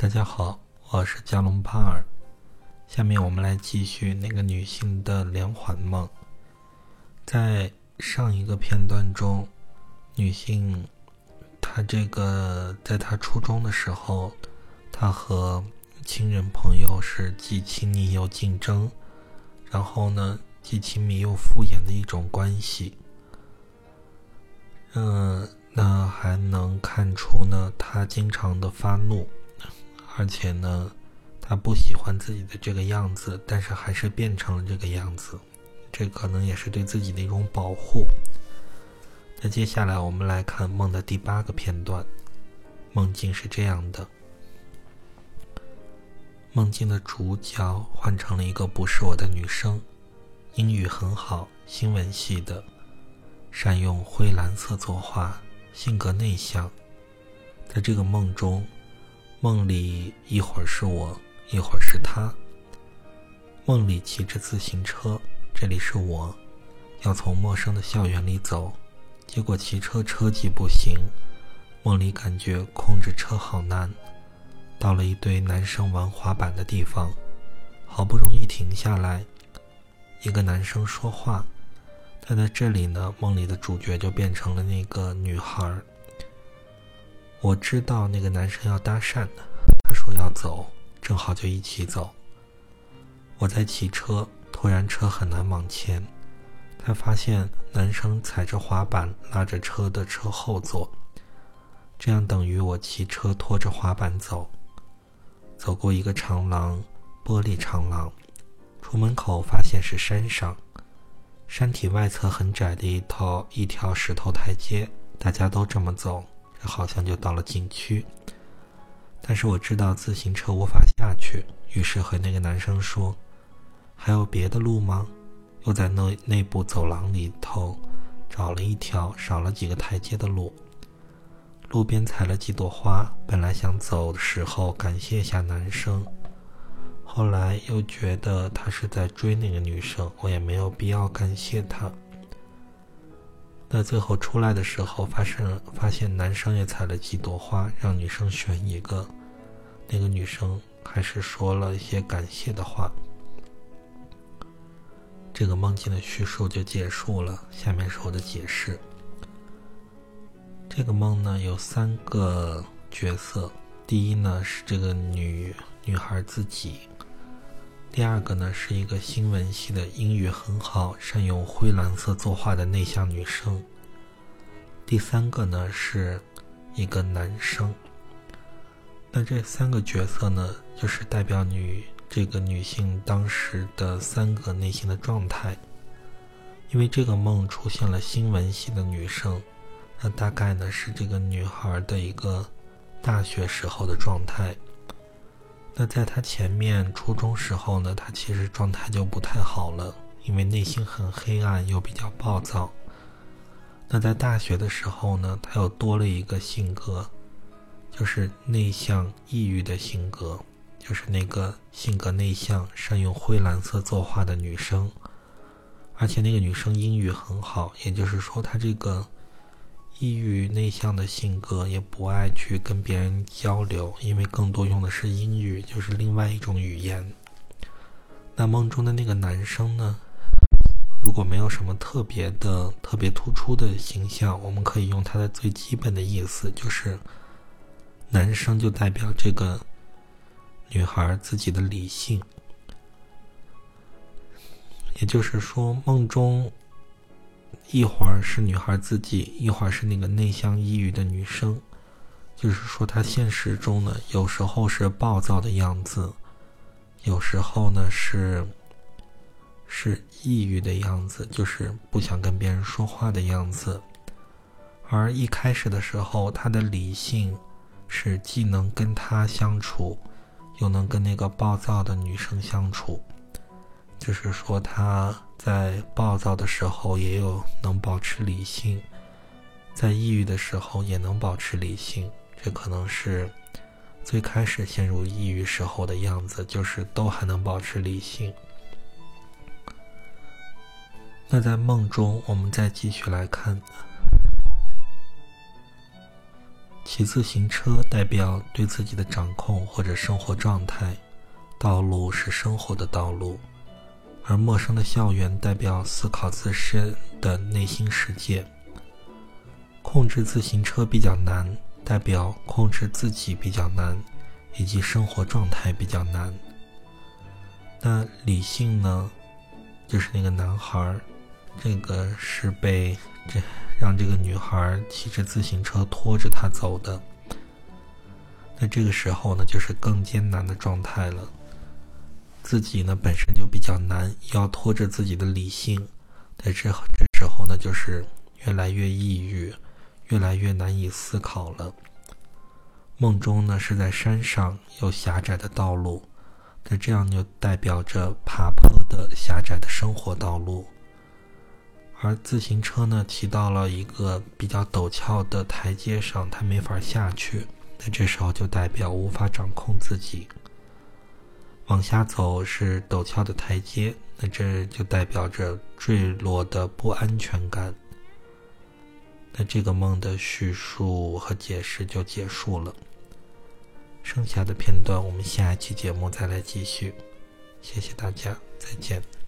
大家好，我是加隆帕尔。下面我们来继续那个女性的连环梦。在上一个片段中，女性她这个在她初中的时候，她和亲人朋友是既亲密又竞争，然后呢既亲密又敷衍的一种关系。嗯，那还能看出呢，她经常的发怒。而且呢，他不喜欢自己的这个样子，但是还是变成了这个样子，这可能也是对自己的一种保护。那接下来我们来看梦的第八个片段，梦境是这样的：梦境的主角换成了一个不是我的女生，英语很好，新闻系的，善用灰蓝色作画，性格内向，在这个梦中。梦里一会儿是我，一会儿是他。梦里骑着自行车，这里是我，要从陌生的校园里走，结果骑车车技不行，梦里感觉控制车好难。到了一堆男生玩滑板的地方，好不容易停下来，一个男生说话，但在这里呢，梦里的主角就变成了那个女孩。我知道那个男生要搭讪的，他说要走，正好就一起走。我在骑车，突然车很难往前，他发现男生踩着滑板拉着车的车后座，这样等于我骑车拖着滑板走。走过一个长廊，玻璃长廊，出门口发现是山上，山体外侧很窄的一套一条石头台阶，大家都这么走。好像就到了景区，但是我知道自行车无法下去，于是和那个男生说：“还有别的路吗？”又在内内部走廊里头找了一条少了几个台阶的路，路边采了几朵花。本来想走的时候感谢一下男生，后来又觉得他是在追那个女生，我也没有必要感谢他。那最后出来的时候，发生发现男生也采了几朵花，让女生选一个。那个女生还是说了一些感谢的话。这个梦境的叙述就结束了。下面是我的解释。这个梦呢有三个角色，第一呢是这个女女孩自己。第二个呢，是一个新闻系的英语很好、善用灰蓝色作画的内向女生。第三个呢，是一个男生。那这三个角色呢，就是代表女这个女性当时的三个内心的状态。因为这个梦出现了新闻系的女生，那大概呢是这个女孩的一个大学时候的状态。那在他前面初中时候呢，他其实状态就不太好了，因为内心很黑暗又比较暴躁。那在大学的时候呢，他又多了一个性格，就是内向抑郁的性格，就是那个性格内向、善用灰蓝色作画的女生，而且那个女生英语很好，也就是说，她这个。抑郁内向的性格，也不爱去跟别人交流，因为更多用的是英语，就是另外一种语言。那梦中的那个男生呢？如果没有什么特别的、特别突出的形象，我们可以用他的最基本的意思，就是男生就代表这个女孩自己的理性，也就是说，梦中。一会儿是女孩自己，一会儿是那个内向抑郁的女生，就是说她现实中呢，有时候是暴躁的样子，有时候呢是是抑郁的样子，就是不想跟别人说话的样子。而一开始的时候，她的理性是既能跟她相处，又能跟那个暴躁的女生相处，就是说他。在暴躁的时候，也有能保持理性；在抑郁的时候，也能保持理性。这可能是最开始陷入抑郁时候的样子，就是都还能保持理性。那在梦中，我们再继续来看，骑自行车代表对自己的掌控或者生活状态，道路是生活的道路；而陌生的校园代表思考自身的内心世界。控制自行车比较难，代表控制自己比较难，以及生活状态比较难。那理性呢？就是那个男孩，这个是被这让这个女孩骑着自行车拖着他走的。那这个时候呢，就是更艰难的状态了。自己呢本身就比较难，要拖着自己的理性，在这这时候呢，就是越来越抑郁。越来越难以思考了。梦中呢是在山上，有狭窄的道路，那这样就代表着爬坡的狭窄的生活道路。而自行车呢骑到了一个比较陡峭的台阶上，它没法下去，那这时候就代表无法掌控自己。往下走是陡峭的台阶，那这就代表着坠落的不安全感。那这个梦的叙述和解释就结束了，剩下的片段我们下一期节目再来继续。谢谢大家，再见。